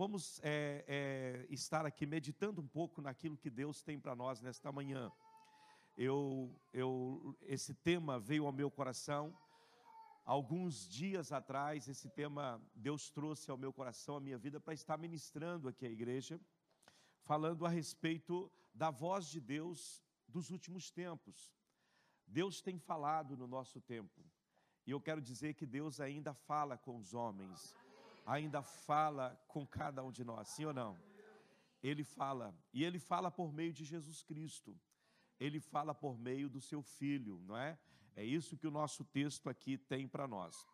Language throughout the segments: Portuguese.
vamos é, é, estar aqui meditando um pouco naquilo que Deus tem para nós nesta manhã. Eu, eu, esse tema veio ao meu coração alguns dias atrás. Esse tema Deus trouxe ao meu coração, à minha vida, para estar ministrando aqui à igreja, falando a respeito da voz de Deus dos últimos tempos. Deus tem falado no nosso tempo. E eu quero dizer que Deus ainda fala com os homens, ainda fala com cada um de nós, sim ou não? Ele fala, e ele fala por meio de Jesus Cristo. Ele fala por meio do seu filho, não é? É isso que o nosso texto aqui tem para nós.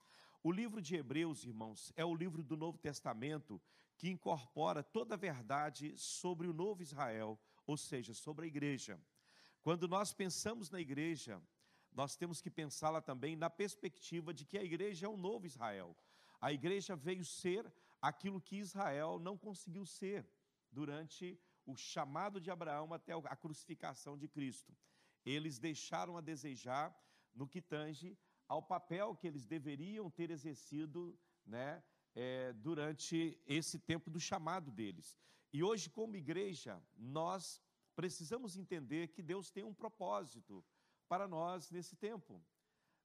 O livro de Hebreus, irmãos, é o livro do Novo Testamento que incorpora toda a verdade sobre o novo Israel, ou seja, sobre a igreja. Quando nós pensamos na igreja, nós temos que pensá-la também na perspectiva de que a igreja é o novo Israel. A igreja veio ser aquilo que Israel não conseguiu ser durante o chamado de Abraão até a crucificação de Cristo. Eles deixaram a desejar no que tange ao papel que eles deveriam ter exercido né, é, durante esse tempo do chamado deles. E hoje, como igreja, nós precisamos entender que Deus tem um propósito para nós nesse tempo.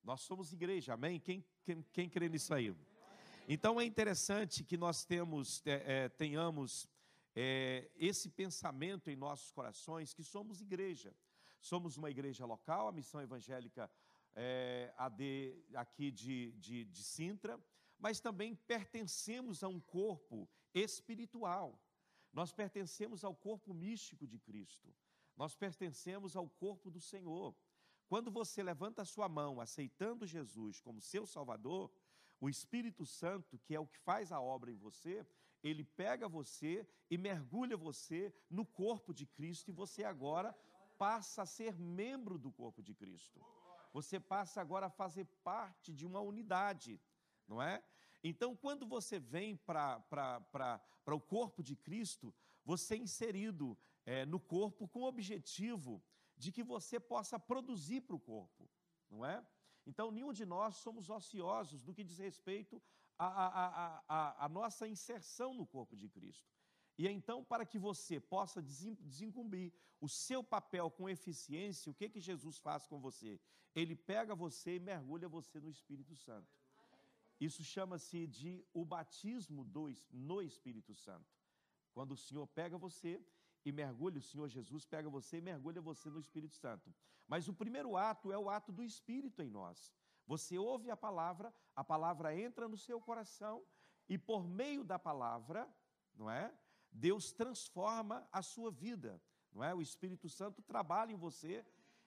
Nós somos igreja, amém? Quem, quem, quem crê nisso aí? Então é interessante que nós temos, é, é, tenhamos é, esse pensamento em nossos corações que somos igreja. Somos uma igreja local, a missão evangélica é, AD aqui de, de, de Sintra, mas também pertencemos a um corpo espiritual. Nós pertencemos ao corpo místico de Cristo. Nós pertencemos ao corpo do Senhor. Quando você levanta a sua mão aceitando Jesus como seu Salvador, o Espírito Santo, que é o que faz a obra em você, ele pega você e mergulha você no corpo de Cristo e você agora passa a ser membro do corpo de Cristo. Você passa agora a fazer parte de uma unidade, não é? Então, quando você vem para o corpo de Cristo, você é inserido é, no corpo com o objetivo de que você possa produzir para o corpo, não é? Então, nenhum de nós somos ociosos no que diz respeito à nossa inserção no corpo de Cristo. E então, para que você possa desincumbir o seu papel com eficiência, o que, que Jesus faz com você? Ele pega você e mergulha você no Espírito Santo. Isso chama-se de o batismo do, no Espírito Santo. Quando o Senhor pega você e mergulha, o Senhor Jesus pega você e mergulha você no Espírito Santo. Mas o primeiro ato é o ato do Espírito em nós. Você ouve a palavra, a palavra entra no seu coração e por meio da palavra, não é? Deus transforma a sua vida, não é? O Espírito Santo trabalha em você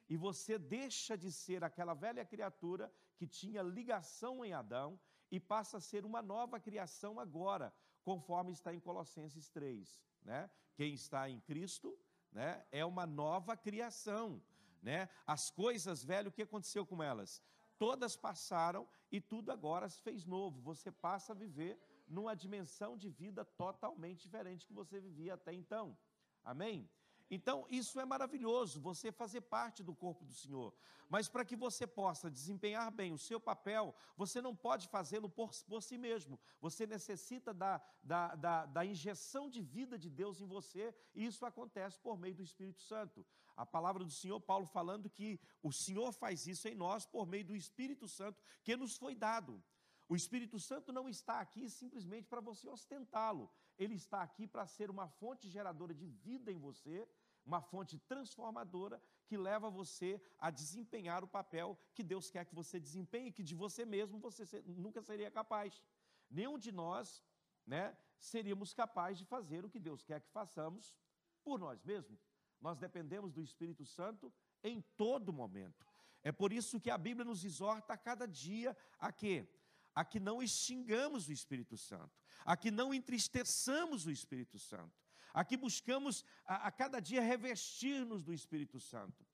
e você deixa de ser aquela velha criatura que tinha ligação em Adão e passa a ser uma nova criação agora, conforme está em Colossenses 3, né? Quem está em Cristo, né, é uma nova criação, né? As coisas velhas, o que aconteceu com elas? Todas passaram e tudo agora se fez novo. Você passa a viver numa dimensão de vida totalmente diferente que você vivia até então. Amém? Então, isso é maravilhoso, você fazer parte do corpo do Senhor. Mas para que você possa desempenhar bem o seu papel, você não pode fazê-lo por, por, si mesmo. Você necessita da, da, da, da injeção de vida de Deus em você, e isso acontece por meio do Espírito Santo. A palavra do Senhor, Paulo, falando que o Senhor faz isso em nós por meio do Espírito Santo que nos foi dado. O Espírito Santo não está aqui simplesmente para você ostentá-lo, ele está aqui para ser uma fonte geradora de vida em você, uma fonte transformadora que leva você a desempenhar o papel que Deus quer que você desempenhe, que de você mesmo você nunca seria capaz. Nenhum de nós né, seríamos capazes de fazer o que Deus quer que façamos por nós mesmos. Nós dependemos do Espírito Santo em todo momento. É por isso que a Bíblia nos exorta a cada dia a quê? A que não extingamos o Espírito Santo, a que não entristeçamos o Espírito Santo, a que buscamos a, a cada dia revestir-nos do Espírito Santo.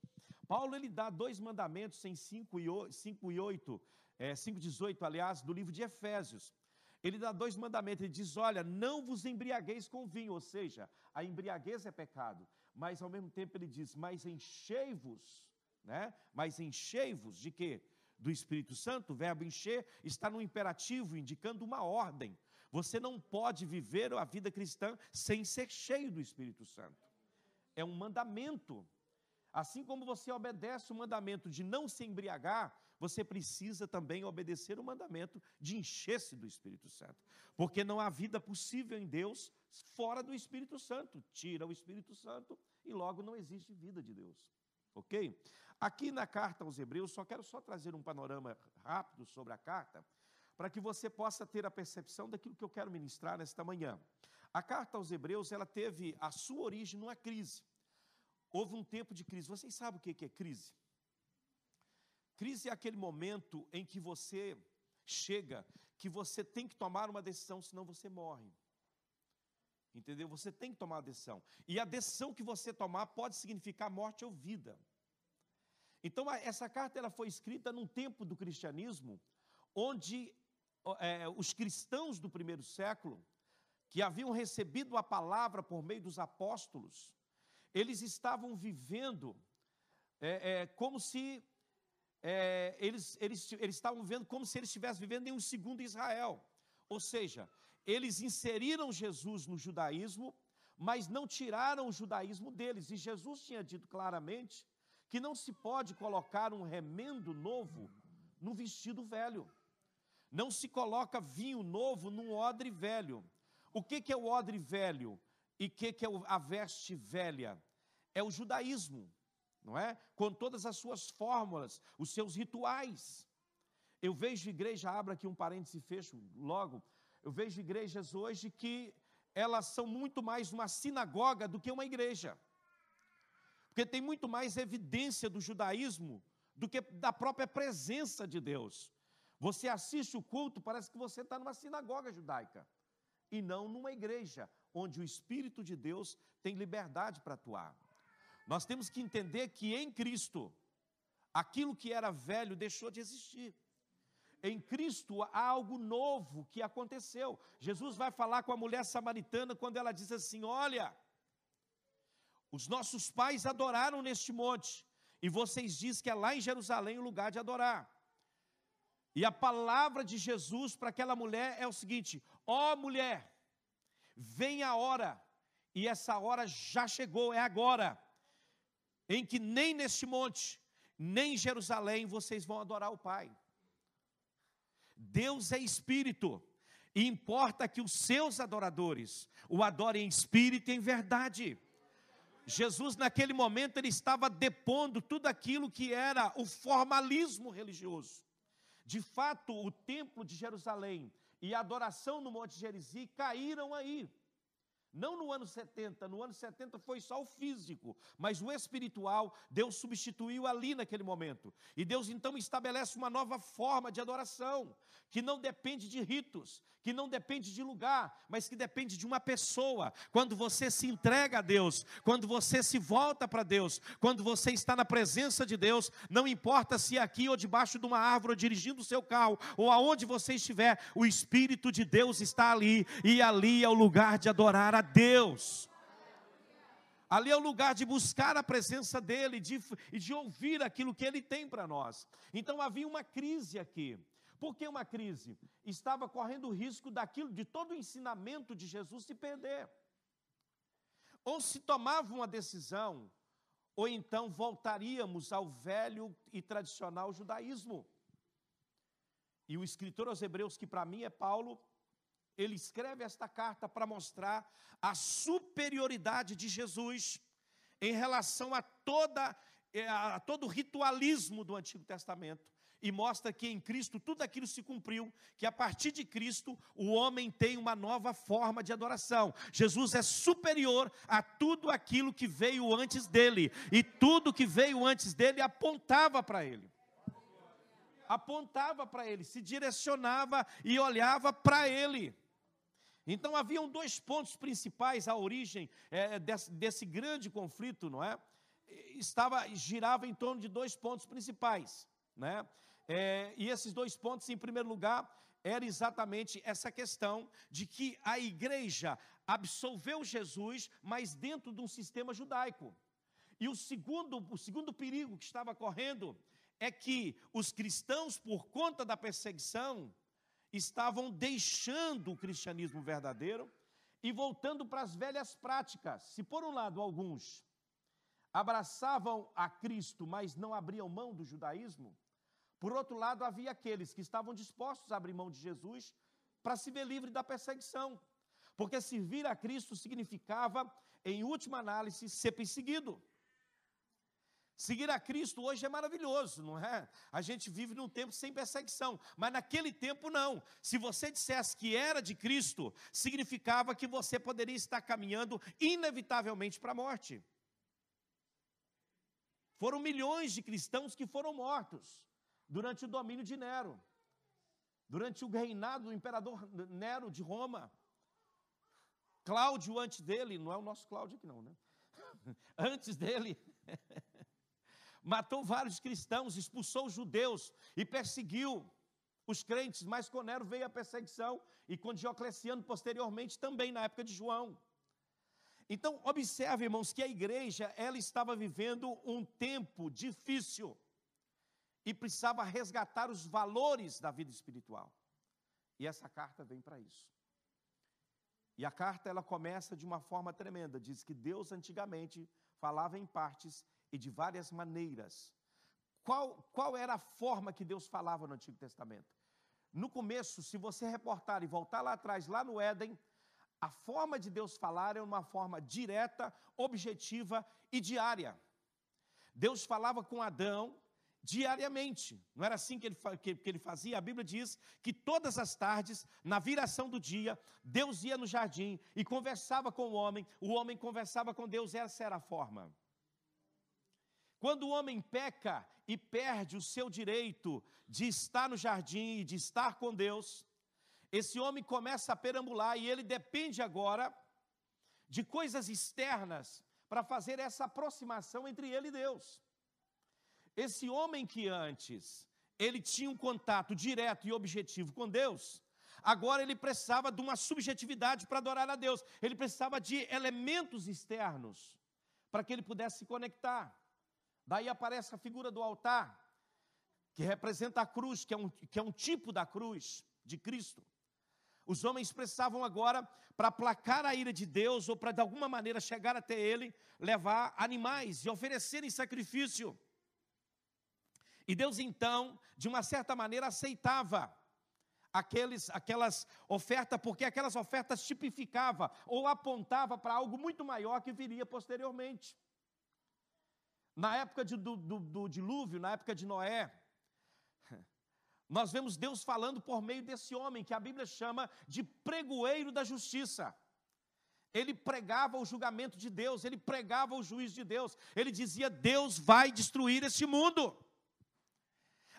Paulo ele dá dois mandamentos em 5 e 5 e 8, é, 5 18, aliás, do livro de Efésios. Ele dá dois mandamentos, ele diz: Olha, não vos embriagueis com vinho, ou seja, a embriaguez é pecado, mas ao mesmo tempo ele diz: Mas enchei-vos, né? Mas enchei-vos de quê? Do Espírito Santo, o verbo encher está no imperativo, indicando uma ordem. Você não pode viver a vida cristã sem ser cheio do Espírito Santo. É um mandamento. Assim como você obedece o mandamento de não se embriagar, você precisa também obedecer o mandamento de encher-se do Espírito Santo. Porque não há vida possível em Deus fora do Espírito Santo. Tira o Espírito Santo e logo não existe vida de Deus. Ok? Aqui na carta aos Hebreus, só quero só trazer um panorama rápido sobre a carta, para que você possa ter a percepção daquilo que eu quero ministrar nesta manhã. A carta aos Hebreus, ela teve a sua origem numa crise. Houve um tempo de crise. Vocês sabem o que é crise? Crise é aquele momento em que você chega, que você tem que tomar uma decisão, senão você morre. Entendeu? Você tem que tomar uma decisão. E a decisão que você tomar pode significar morte ou vida. Então, essa carta ela foi escrita num tempo do cristianismo, onde é, os cristãos do primeiro século, que haviam recebido a palavra por meio dos apóstolos, eles estavam vivendo é, é, como se é, eles, eles, eles estavam vivendo como se eles estivessem vivendo em um segundo Israel. Ou seja, eles inseriram Jesus no judaísmo, mas não tiraram o judaísmo deles. E Jesus tinha dito claramente que não se pode colocar um remendo novo no vestido velho. Não se coloca vinho novo num odre velho. O que, que é o odre velho? E o que, que é a veste velha? É o judaísmo, não é? Com todas as suas fórmulas, os seus rituais. Eu vejo igreja, abro aqui um parêntese e fecho logo. Eu vejo igrejas hoje que elas são muito mais uma sinagoga do que uma igreja. Porque tem muito mais evidência do judaísmo do que da própria presença de Deus. Você assiste o culto, parece que você está numa sinagoga judaica e não numa igreja onde o Espírito de Deus tem liberdade para atuar. Nós temos que entender que em Cristo, aquilo que era velho deixou de existir. Em Cristo há algo novo que aconteceu. Jesus vai falar com a mulher samaritana quando ela diz assim: Olha, os nossos pais adoraram neste monte, e vocês dizem que é lá em Jerusalém o lugar de adorar. E a palavra de Jesus para aquela mulher é o seguinte: ó oh, mulher, vem a hora, e essa hora já chegou, é agora, em que nem neste monte, nem em Jerusalém vocês vão adorar o Pai. Deus é espírito, e importa que os seus adoradores o adorem em espírito e em verdade. Jesus, naquele momento, ele estava depondo tudo aquilo que era o formalismo religioso. De fato, o templo de Jerusalém e a adoração no Monte Gerizim caíram aí. Não no ano 70, no ano 70 foi só o físico, mas o espiritual Deus substituiu ali naquele momento. E Deus então estabelece uma nova forma de adoração, que não depende de ritos, que não depende de lugar, mas que depende de uma pessoa. Quando você se entrega a Deus, quando você se volta para Deus, quando você está na presença de Deus, não importa se é aqui ou debaixo de uma árvore, ou dirigindo o seu carro, ou aonde você estiver, o Espírito de Deus está ali, e ali é o lugar de adorar a a Deus. Ali é o lugar de buscar a presença dEle de, e de ouvir aquilo que Ele tem para nós. Então havia uma crise aqui. Por que uma crise? Estava correndo o risco daquilo, de todo o ensinamento de Jesus se perder. Ou se tomava uma decisão, ou então voltaríamos ao velho e tradicional judaísmo. E o escritor aos Hebreus, que para mim é Paulo, ele escreve esta carta para mostrar a superioridade de Jesus em relação a, toda, eh, a todo o ritualismo do Antigo Testamento. E mostra que em Cristo tudo aquilo se cumpriu, que a partir de Cristo o homem tem uma nova forma de adoração. Jesus é superior a tudo aquilo que veio antes dele, e tudo que veio antes dele apontava para ele apontava para ele, se direcionava e olhava para ele. Então haviam dois pontos principais à origem é, desse, desse, grande conflito, não é? Estava girava em torno de dois pontos principais, né? É, e esses dois pontos, em primeiro lugar, era exatamente essa questão de que a igreja absolveu Jesus, mas dentro de um sistema judaico. E o segundo, o segundo perigo que estava correndo é que os cristãos, por conta da perseguição, estavam deixando o cristianismo verdadeiro e voltando para as velhas práticas. Se por um lado alguns abraçavam a Cristo, mas não abriam mão do judaísmo, por outro lado havia aqueles que estavam dispostos a abrir mão de Jesus para se ver livre da perseguição. Porque servir a Cristo significava, em última análise, ser perseguido. Seguir a Cristo hoje é maravilhoso, não é? A gente vive num tempo sem perseguição, mas naquele tempo não. Se você dissesse que era de Cristo, significava que você poderia estar caminhando inevitavelmente para a morte. Foram milhões de cristãos que foram mortos durante o domínio de Nero, durante o reinado do imperador Nero de Roma. Cláudio, antes dele, não é o nosso Cláudio aqui, não, né? Antes dele. matou vários cristãos, expulsou os judeus e perseguiu os crentes, mas com Nero veio a perseguição e com Diocleciano posteriormente também na época de João. Então, observe, irmãos, que a igreja ela estava vivendo um tempo difícil e precisava resgatar os valores da vida espiritual. E essa carta vem para isso. E a carta ela começa de uma forma tremenda, diz que Deus antigamente falava em partes e de várias maneiras. Qual, qual era a forma que Deus falava no Antigo Testamento? No começo, se você reportar e voltar lá atrás, lá no Éden, a forma de Deus falar é uma forma direta, objetiva e diária. Deus falava com Adão diariamente, não era assim que ele, que, que ele fazia? A Bíblia diz que todas as tardes, na viração do dia, Deus ia no jardim e conversava com o homem, o homem conversava com Deus, essa era a forma. Quando o homem peca e perde o seu direito de estar no jardim e de estar com Deus, esse homem começa a perambular e ele depende agora de coisas externas para fazer essa aproximação entre ele e Deus. Esse homem que antes ele tinha um contato direto e objetivo com Deus, agora ele precisava de uma subjetividade para adorar a Deus. Ele precisava de elementos externos para que ele pudesse se conectar. Daí aparece a figura do altar, que representa a cruz, que é um, que é um tipo da cruz de Cristo. Os homens precisavam agora, para aplacar a ira de Deus, ou para de alguma maneira chegar até Ele, levar animais e oferecerem sacrifício. E Deus então, de uma certa maneira, aceitava aqueles, aquelas ofertas, porque aquelas ofertas tipificava ou apontava para algo muito maior que viria posteriormente. Na época de, do, do, do dilúvio, na época de Noé, nós vemos Deus falando por meio desse homem, que a Bíblia chama de pregoeiro da justiça. Ele pregava o julgamento de Deus, ele pregava o juízo de Deus, ele dizia: Deus vai destruir este mundo.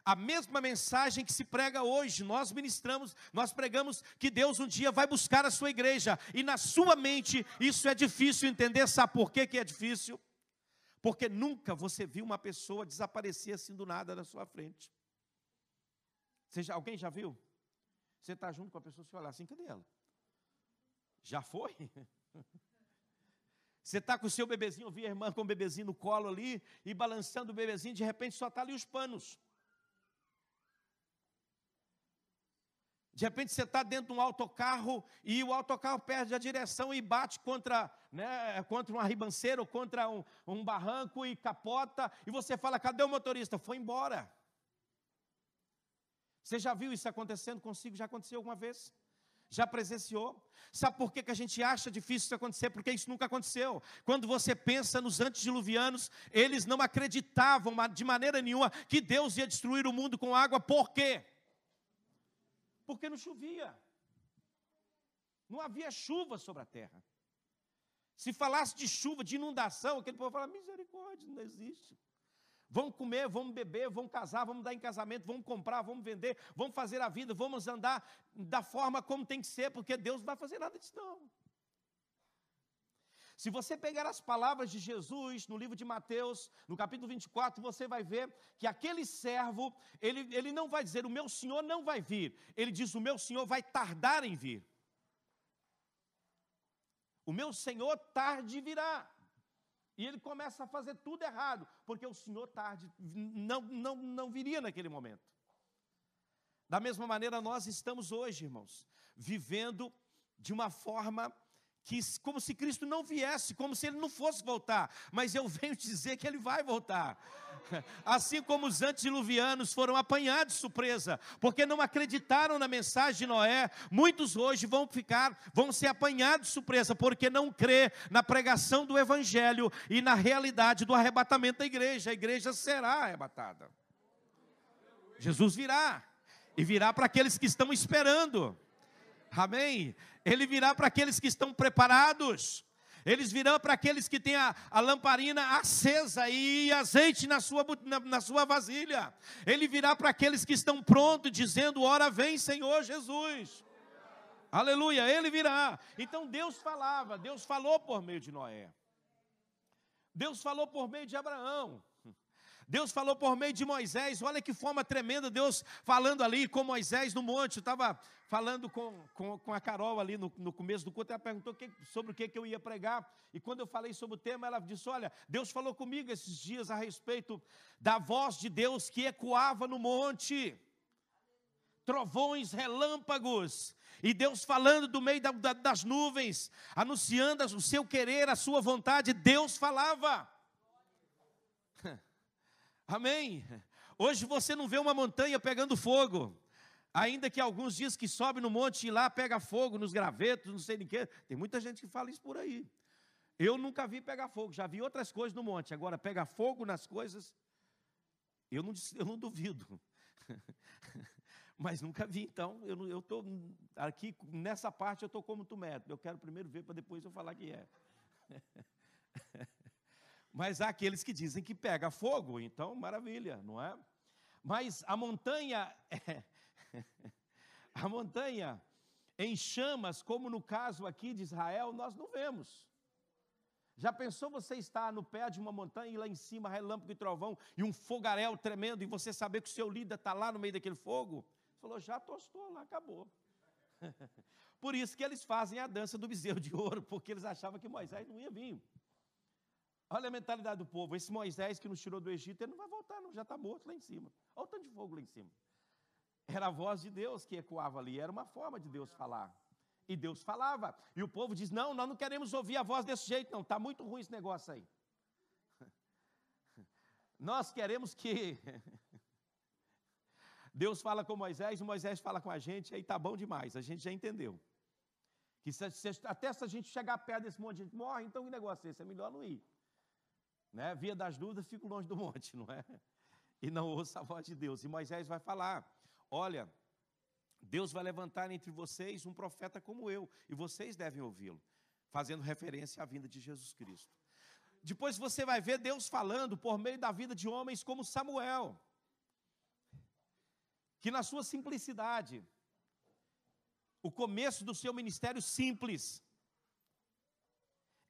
A mesma mensagem que se prega hoje, nós ministramos, nós pregamos que Deus um dia vai buscar a sua igreja, e na sua mente isso é difícil entender, sabe por que, que é difícil? Porque nunca você viu uma pessoa desaparecer assim do nada na sua frente. Você já, alguém já viu? Você está junto com a pessoa, você olha assim, cadê ela? Já foi? Você está com o seu bebezinho, eu vi a irmã com o bebezinho no colo ali, e balançando o bebezinho, de repente só está ali os panos. De repente você está dentro de um autocarro e o autocarro perde a direção e bate contra, né, contra uma ribanceira ou contra um, um barranco e capota. E você fala: cadê o motorista? Foi embora. Você já viu isso acontecendo consigo? Já aconteceu alguma vez? Já presenciou? Sabe por que, que a gente acha difícil isso acontecer? Porque isso nunca aconteceu. Quando você pensa nos antediluvianos, eles não acreditavam de maneira nenhuma que Deus ia destruir o mundo com água. Por quê? Porque não chovia. Não havia chuva sobre a terra. Se falasse de chuva, de inundação, aquele povo fala: misericórdia, não existe. Vamos comer, vamos beber, vamos casar, vamos dar em casamento, vamos comprar, vamos vender, vamos fazer a vida, vamos andar da forma como tem que ser, porque Deus não vai fazer nada disso, não. Se você pegar as palavras de Jesus no livro de Mateus, no capítulo 24, você vai ver que aquele servo, ele, ele não vai dizer, o meu senhor não vai vir, ele diz, o meu senhor vai tardar em vir. O meu senhor tarde virá. E ele começa a fazer tudo errado, porque o senhor tarde não, não, não viria naquele momento. Da mesma maneira, nós estamos hoje, irmãos, vivendo de uma forma que como se Cristo não viesse, como se ele não fosse voltar, mas eu venho dizer que ele vai voltar. Assim como os antediluvianos foram apanhados de surpresa, porque não acreditaram na mensagem de Noé, muitos hoje vão ficar, vão ser apanhados de surpresa, porque não crê na pregação do evangelho e na realidade do arrebatamento da igreja. A igreja será arrebatada. Jesus virá e virá para aqueles que estão esperando. Amém? Ele virá para aqueles que estão preparados. Eles virão para aqueles que têm a, a, lamparina acesa e azeite na sua, na, na sua vasilha. Ele virá para aqueles que estão prontos, dizendo: Ora vem, Senhor Jesus. Aleluia, ele virá. Então Deus falava, Deus falou por meio de Noé. Deus falou por meio de Abraão. Deus falou por meio de Moisés, olha que forma tremenda, Deus falando ali com Moisés no monte. Eu estava falando com, com, com, a Carol ali no, no começo do culto, ela perguntou que, sobre o que, que eu ia pregar. E quando eu falei sobre o tema, ela disse: Olha, Deus falou comigo esses dias a respeito da voz de Deus que ecoava no monte, trovões, relâmpagos. E Deus falando do meio da, da, das nuvens, anunciando o seu querer, a sua vontade, Deus falava. Amém. Hoje você não vê uma montanha pegando fogo. Ainda que alguns dizem que sobe no monte e lá pega fogo nos gravetos, não sei de quê. Tem muita gente que fala isso por aí. Eu nunca vi pegar fogo, já vi outras coisas no monte. Agora, pegar fogo nas coisas, eu não, eu não duvido. Mas nunca vi, então, eu estou aqui, nessa parte eu estou como tu método. Eu quero primeiro ver para depois eu falar que é. Mas há aqueles que dizem que pega fogo, então maravilha, não é? Mas a montanha, a montanha em chamas, como no caso aqui de Israel, nós não vemos. Já pensou você estar no pé de uma montanha e lá em cima relâmpago e trovão e um fogaréu tremendo e você saber que o seu líder está lá no meio daquele fogo? Você falou, já tostou lá, acabou. Por isso que eles fazem a dança do bezerro de ouro, porque eles achavam que Moisés não ia vir. Olha a mentalidade do povo. Esse Moisés que nos tirou do Egito, ele não vai voltar, não, já está morto lá em cima. Olha o tanto de fogo lá em cima. Era a voz de Deus que ecoava ali, era uma forma de Deus falar. E Deus falava. E o povo diz: Não, nós não queremos ouvir a voz desse jeito, não. Está muito ruim esse negócio aí. Nós queremos que. Deus fala com Moisés Moisés fala com a gente, aí tá bom demais, a gente já entendeu. Que se, se, até se a gente chegar perto desse monte, a gente morre, então que negócio é esse? É melhor não ir. Né? Via das dúvidas, fico longe do monte, não é? E não ouço a voz de Deus. E Moisés vai falar: Olha, Deus vai levantar entre vocês um profeta como eu, e vocês devem ouvi-lo, fazendo referência à vinda de Jesus Cristo. Depois você vai ver Deus falando por meio da vida de homens como Samuel, que na sua simplicidade, o começo do seu ministério simples,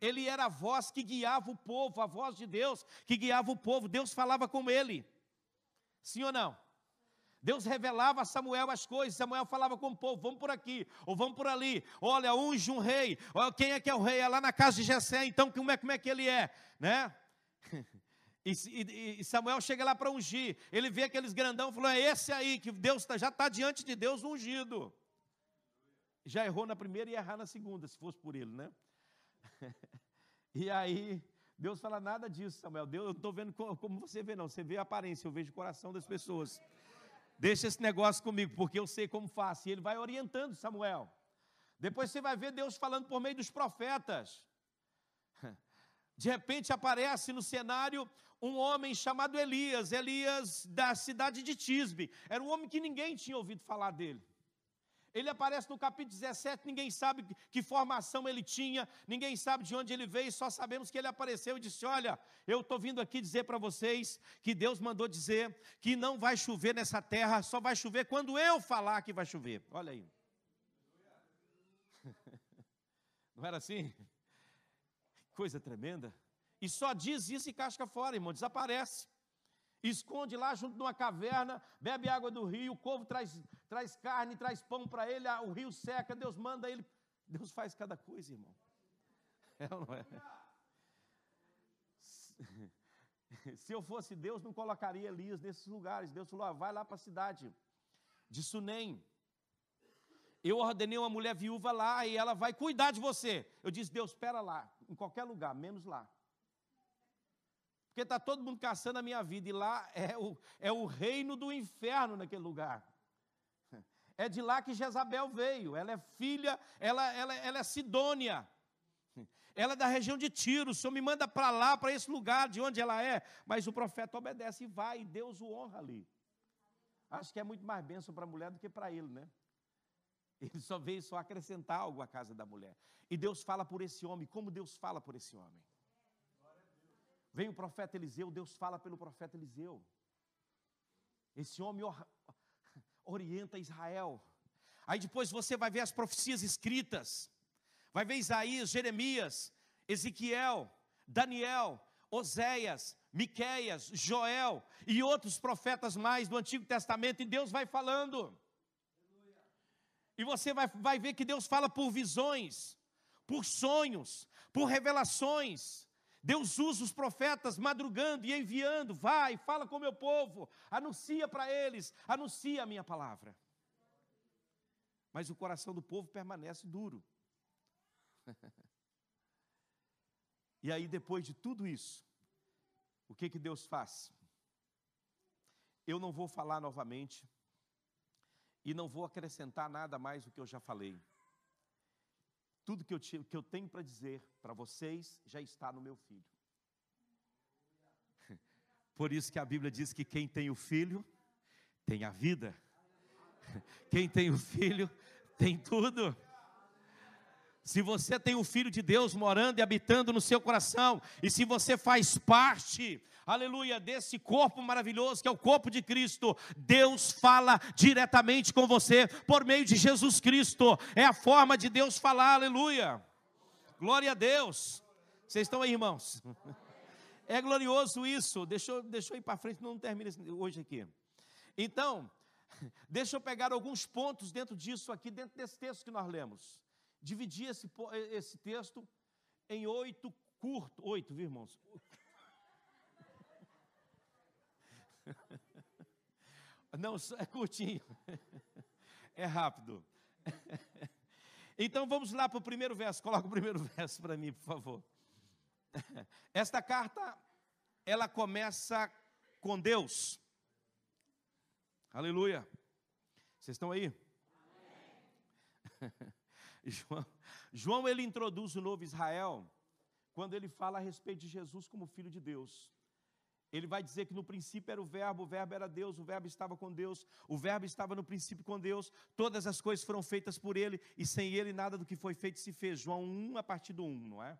ele era a voz que guiava o povo, a voz de Deus que guiava o povo. Deus falava com ele. Sim ou não? Deus revelava a Samuel as coisas, Samuel falava com o povo, vamos por aqui, ou vamos por ali, olha, unge um rei, quem é que é o rei? É lá na casa de Jessé, então como é, como é que ele é, né? E, e, e Samuel chega lá para ungir, ele vê aqueles grandão e falou, é esse aí, que Deus tá, já está diante de Deus ungido. Já errou na primeira e errar na segunda, se fosse por ele, né? e aí, Deus fala nada disso, Samuel. Deus, eu não estou vendo como você vê, não. Você vê a aparência, eu vejo o coração das pessoas. Deixa esse negócio comigo, porque eu sei como faço. E ele vai orientando Samuel. Depois você vai ver Deus falando por meio dos profetas. De repente aparece no cenário um homem chamado Elias, Elias da cidade de Tisbe. Era um homem que ninguém tinha ouvido falar dele. Ele aparece no capítulo 17, ninguém sabe que formação ele tinha, ninguém sabe de onde ele veio, só sabemos que ele apareceu e disse: Olha, eu estou vindo aqui dizer para vocês que Deus mandou dizer que não vai chover nessa terra, só vai chover quando eu falar que vai chover. Olha aí. Não era assim? Coisa tremenda. E só diz isso e casca fora, irmão, desaparece esconde lá junto de uma caverna, bebe água do rio, o povo traz, traz carne, traz pão para ele, o rio seca, Deus manda ele. Deus faz cada coisa, irmão. É ou não é? Se eu fosse Deus, não colocaria Elias nesses lugares. Deus falou: ah, vai lá para a cidade. de Sunem. Eu ordenei uma mulher viúva lá e ela vai cuidar de você. Eu disse, Deus, espera lá, em qualquer lugar, menos lá. Porque está todo mundo caçando a minha vida, e lá é o, é o reino do inferno naquele lugar. É de lá que Jezabel veio. Ela é filha, ela, ela, ela é Sidônia. Ela é da região de Tiro. O Senhor me manda para lá, para esse lugar de onde ela é. Mas o profeta obedece e vai, e Deus o honra ali. Acho que é muito mais bênção para a mulher do que para ele, né? Ele só veio só acrescentar algo à casa da mulher. E Deus fala por esse homem, como Deus fala por esse homem. Vem o profeta Eliseu, Deus fala pelo profeta Eliseu. Esse homem orienta Israel. Aí depois você vai ver as profecias escritas. Vai ver Isaías, Jeremias, Ezequiel, Daniel, Oséias, Miqueias, Joel e outros profetas mais do Antigo Testamento, e Deus vai falando. E você vai, vai ver que Deus fala por visões, por sonhos, por revelações. Deus usa os profetas madrugando e enviando, vai, fala com o meu povo, anuncia para eles, anuncia a minha palavra. Mas o coração do povo permanece duro. e aí, depois de tudo isso, o que, que Deus faz? Eu não vou falar novamente e não vou acrescentar nada mais do que eu já falei. Tudo que eu, que eu tenho para dizer para vocês já está no meu filho. Por isso que a Bíblia diz que quem tem o filho tem a vida. Quem tem o filho tem tudo. Se você tem o Filho de Deus morando e habitando no seu coração, e se você faz parte, aleluia, desse corpo maravilhoso que é o corpo de Cristo, Deus fala diretamente com você por meio de Jesus Cristo, é a forma de Deus falar, aleluia. Glória a Deus. Vocês estão aí, irmãos? É glorioso isso. Deixa eu, deixa eu ir para frente, não termina hoje aqui. Então, deixa eu pegar alguns pontos dentro disso aqui, dentro desse texto que nós lemos dividi esse, esse texto em oito curtos, oito, viu, irmãos? Não, é curtinho, é rápido. Então vamos lá para o primeiro verso, coloca o primeiro verso para mim, por favor. Esta carta, ela começa com Deus. Aleluia. Vocês estão aí? Amém. João, João ele introduz o novo Israel quando ele fala a respeito de Jesus como filho de Deus. Ele vai dizer que no princípio era o Verbo, o Verbo era Deus, o Verbo estava com Deus, o Verbo estava no princípio com Deus, todas as coisas foram feitas por Ele, e sem Ele nada do que foi feito se fez. João 1, a partir do 1, não é?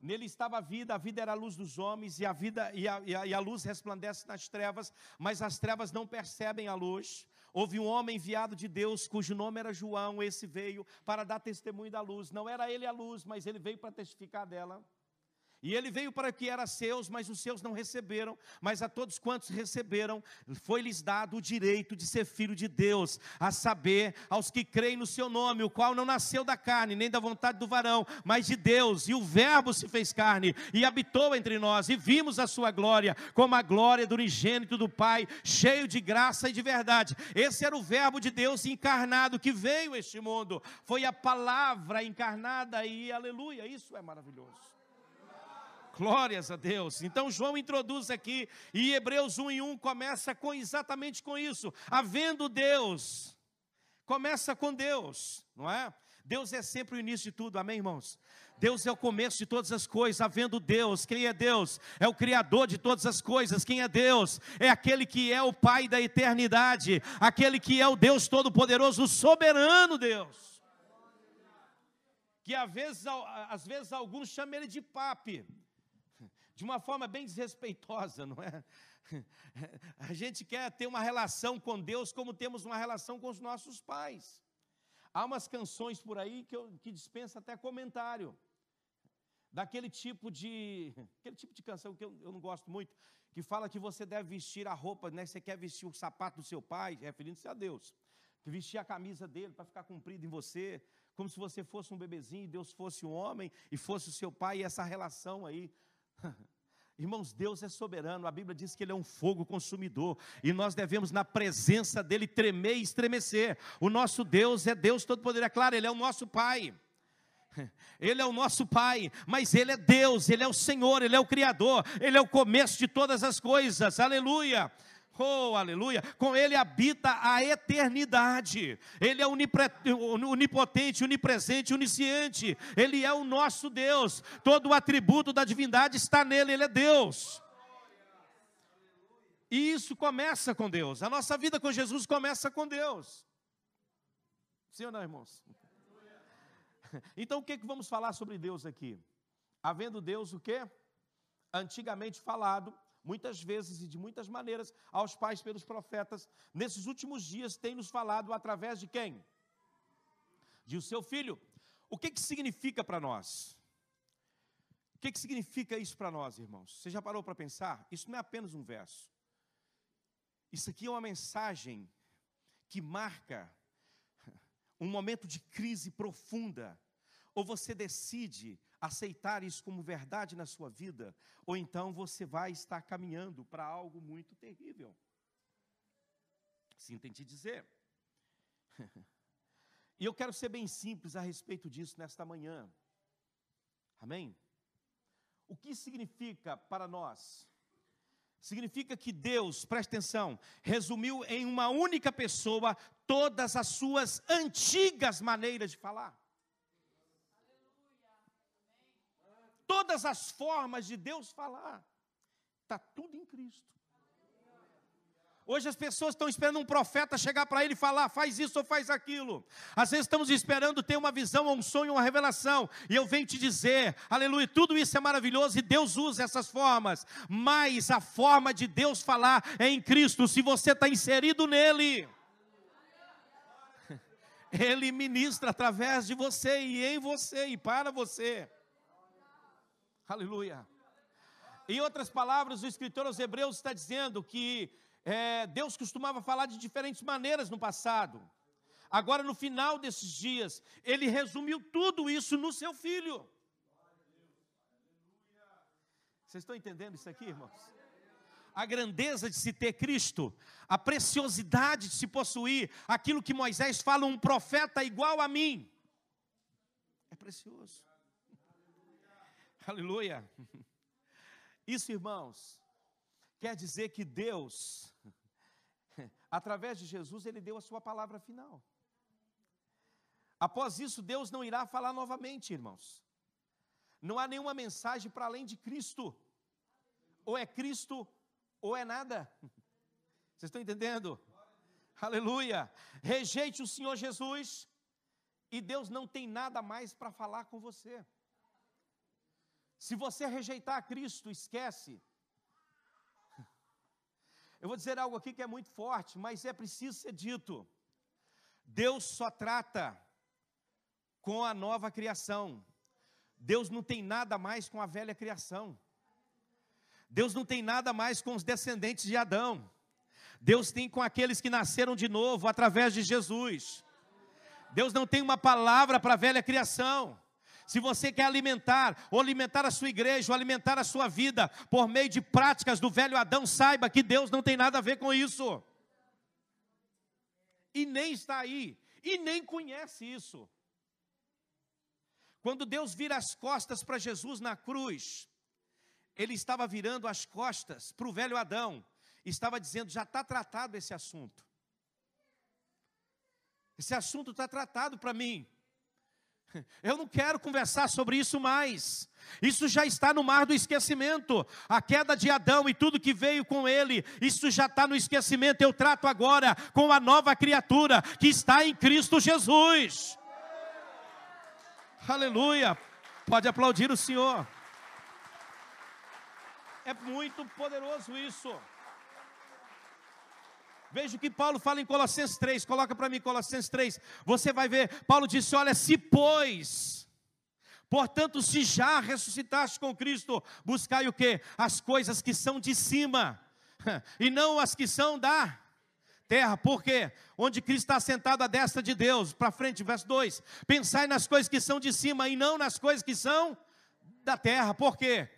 Nele estava a vida, a vida era a luz dos homens, e a vida e a, e a, e a luz resplandece nas trevas, mas as trevas não percebem a luz. Houve um homem enviado de Deus, cujo nome era João, esse veio para dar testemunho da luz. Não era ele a luz, mas ele veio para testificar dela. E ele veio para que era seus, mas os seus não receberam. Mas a todos quantos receberam, foi-lhes dado o direito de ser filho de Deus, a saber, aos que creem no seu nome, o qual não nasceu da carne, nem da vontade do varão, mas de Deus. E o Verbo se fez carne e habitou entre nós, e vimos a sua glória, como a glória do unigênito do Pai, cheio de graça e de verdade. Esse era o Verbo de Deus encarnado que veio a este mundo. Foi a palavra encarnada e aleluia, isso é maravilhoso. Glórias a Deus. Então João introduz aqui, e Hebreus 1 em 1 começa com exatamente com isso. Havendo Deus, começa com Deus, não é? Deus é sempre o início de tudo, amém, irmãos? Deus é o começo de todas as coisas, havendo Deus, quem é Deus? É o Criador de todas as coisas, quem é Deus? É aquele que é o Pai da eternidade, aquele que é o Deus Todo-Poderoso, o soberano Deus. Que às vezes, às vezes alguns chamam ele de papi, de uma forma bem desrespeitosa, não é? A gente quer ter uma relação com Deus como temos uma relação com os nossos pais. Há umas canções por aí que, eu, que dispensa até comentário. Daquele tipo de. Aquele tipo de canção que eu, eu não gosto muito, que fala que você deve vestir a roupa, né? Você quer vestir o sapato do seu pai, referindo-se a Deus. Vestir a camisa dele para ficar comprido em você, como se você fosse um bebezinho e Deus fosse um homem e fosse o seu pai, e essa relação aí Irmãos, Deus é soberano, a Bíblia diz que Ele é um fogo consumidor, e nós devemos, na presença dEle, tremer e estremecer. O nosso Deus é Deus Todo-Poderoso, é claro, Ele é o nosso Pai. Ele é o nosso Pai, mas Ele é Deus, Ele é o Senhor, Ele é o Criador, Ele é o começo de todas as coisas, aleluia. Oh, aleluia! Com Ele habita a eternidade. Ele é onipotente, onipresente, onisciente. Ele é o nosso Deus. Todo o atributo da divindade está nele. Ele é Deus. E isso começa com Deus. A nossa vida com Jesus começa com Deus. Sim ou não, irmãos? Então o que, que vamos falar sobre Deus aqui? Havendo Deus o que? Antigamente falado, muitas vezes e de muitas maneiras, aos pais pelos profetas, nesses últimos dias tem nos falado através de quem? De o seu filho. O que, que significa para nós? O que, que significa isso para nós, irmãos? Você já parou para pensar? Isso não é apenas um verso. Isso aqui é uma mensagem que marca um momento de crise profunda, ou você decide aceitar isso como verdade na sua vida, ou então você vai estar caminhando para algo muito terrível. Sinto em te dizer. e eu quero ser bem simples a respeito disso nesta manhã. Amém? O que significa para nós Significa que Deus, preste atenção, resumiu em uma única pessoa todas as suas antigas maneiras de falar. Todas as formas de Deus falar. Está tudo em Cristo. Hoje as pessoas estão esperando um profeta chegar para ele e falar, faz isso ou faz aquilo. Às vezes estamos esperando ter uma visão, um sonho, uma revelação. E eu venho te dizer, aleluia, tudo isso é maravilhoso e Deus usa essas formas. Mas a forma de Deus falar é em Cristo, se você está inserido nele. Ele ministra através de você e em você e para você. Aleluia. Em outras palavras, o escritor aos Hebreus está dizendo que é, Deus costumava falar de diferentes maneiras no passado. Agora, no final desses dias, Ele resumiu tudo isso no seu Filho. Vocês estão entendendo isso aqui, irmãos? A grandeza de se ter Cristo, a preciosidade de se possuir aquilo que Moisés fala, um profeta igual a mim, é precioso. Aleluia. Isso, irmãos, quer dizer que Deus através de Jesus, ele deu a sua palavra final. Após isso, Deus não irá falar novamente, irmãos. Não há nenhuma mensagem para além de Cristo. Ou é Cristo, ou é nada. Vocês estão entendendo? Aleluia. Rejeite o Senhor Jesus, e Deus não tem nada mais para falar com você. Se você rejeitar Cristo, esquece. Eu vou dizer algo aqui que é muito forte, mas é preciso ser dito. Deus só trata com a nova criação. Deus não tem nada mais com a velha criação. Deus não tem nada mais com os descendentes de Adão. Deus tem com aqueles que nasceram de novo através de Jesus. Deus não tem uma palavra para a velha criação. Se você quer alimentar, ou alimentar a sua igreja, ou alimentar a sua vida por meio de práticas do velho Adão, saiba que Deus não tem nada a ver com isso. E nem está aí, e nem conhece isso. Quando Deus vira as costas para Jesus na cruz, Ele estava virando as costas para o velho Adão, estava dizendo: já está tratado esse assunto. Esse assunto está tratado para mim. Eu não quero conversar sobre isso mais. Isso já está no mar do esquecimento. A queda de Adão e tudo que veio com ele, isso já está no esquecimento. Eu trato agora com a nova criatura que está em Cristo Jesus. Aleluia. Pode aplaudir o Senhor. É muito poderoso isso. Veja o que Paulo fala em Colossenses 3, coloca para mim Colossenses 3. Você vai ver, Paulo disse: Olha, se pois, portanto, se já ressuscitaste com Cristo, buscai o que? As coisas que são de cima, e não as que são da terra, porque onde Cristo está sentado à destra de Deus, para frente, verso 2: Pensai nas coisas que são de cima e não nas coisas que são da terra, por quê?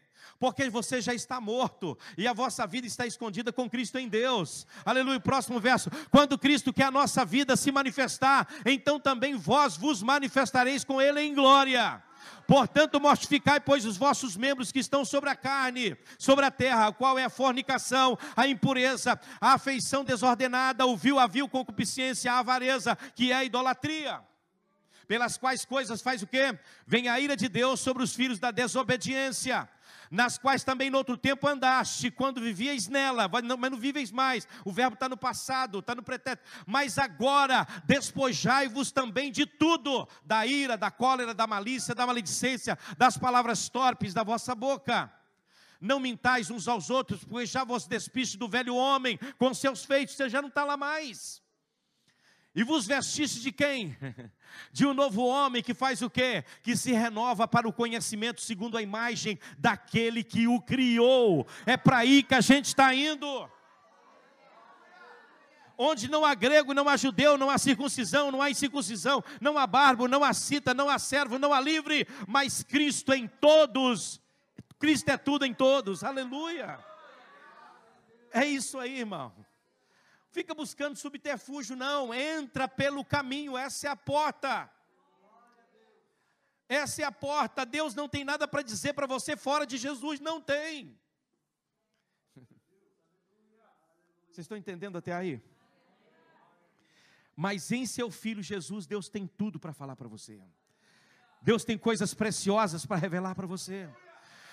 Porque você já está morto e a vossa vida está escondida com Cristo em Deus. Aleluia. Próximo verso. Quando Cristo quer a nossa vida se manifestar, então também vós vos manifestareis com Ele em glória. Portanto, mortificai, pois, os vossos membros que estão sobre a carne, sobre a terra, qual é a fornicação, a impureza, a afeição desordenada, o vil, a vil concupiscência, a avareza, que é a idolatria pelas quais coisas faz o quê? Vem a ira de Deus sobre os filhos da desobediência, nas quais também no outro tempo andaste, quando vivíeis nela, mas não, mas não viveis mais. O verbo está no passado, está no pretérito. Mas agora despojai-vos também de tudo: da ira, da cólera, da malícia, da maledicência, das palavras torpes da vossa boca. Não mintais uns aos outros, pois já vos despiste do velho homem com seus feitos, você já não está lá mais. E vos vestiste de quem? De um novo homem que faz o quê? Que se renova para o conhecimento segundo a imagem daquele que o criou. É para aí que a gente está indo. Onde não há grego, não há judeu, não há circuncisão, não há incircuncisão, não há barbo, não há cita, não há servo, não há livre, mas Cristo em todos. Cristo é tudo em todos. Aleluia. É isso aí, irmão. Fica buscando subterfúgio, não. Entra pelo caminho, essa é a porta. Essa é a porta. Deus não tem nada para dizer para você fora de Jesus, não tem. Vocês estão entendendo até aí? Mas em seu filho Jesus, Deus tem tudo para falar para você. Deus tem coisas preciosas para revelar para você.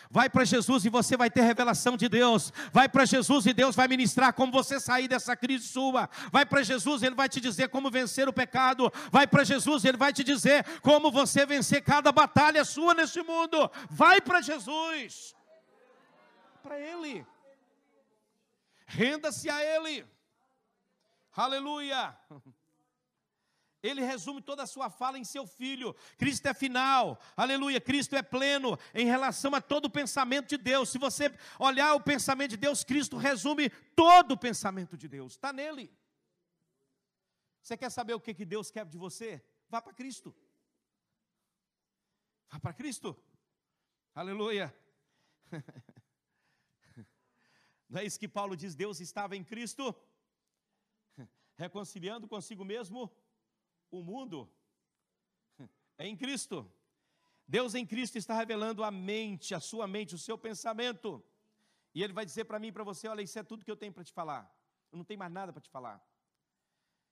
Vai para Jesus e você vai ter revelação de Deus. Vai para Jesus e Deus vai ministrar como você sair dessa crise sua. Vai para Jesus, ele vai te dizer como vencer o pecado. Vai para Jesus, ele vai te dizer como você vencer cada batalha sua neste mundo. Vai para Jesus. Para ele. Renda-se a ele. Aleluia. Ele resume toda a sua fala em seu filho. Cristo é final, aleluia. Cristo é pleno em relação a todo o pensamento de Deus. Se você olhar o pensamento de Deus, Cristo resume todo o pensamento de Deus, está nele. Você quer saber o que Deus quer de você? Vá para Cristo. Vá para Cristo. Aleluia. Não é isso que Paulo diz? Deus estava em Cristo, reconciliando consigo mesmo o mundo é em Cristo. Deus em Cristo está revelando a mente, a sua mente, o seu pensamento. E Ele vai dizer para mim e para você: olha, isso é tudo que eu tenho para te falar. Eu não tenho mais nada para te falar.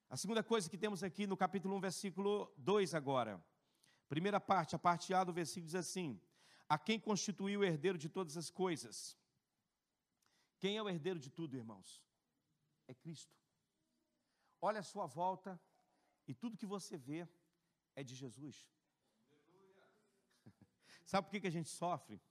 A segunda coisa que temos aqui no capítulo 1, versículo 2 agora. Primeira parte, a parte A do versículo diz assim: A quem constituiu o herdeiro de todas as coisas? Quem é o herdeiro de tudo, irmãos? É Cristo. Olha a sua volta, e tudo que você vê é de Jesus. Sabe por que a gente sofre?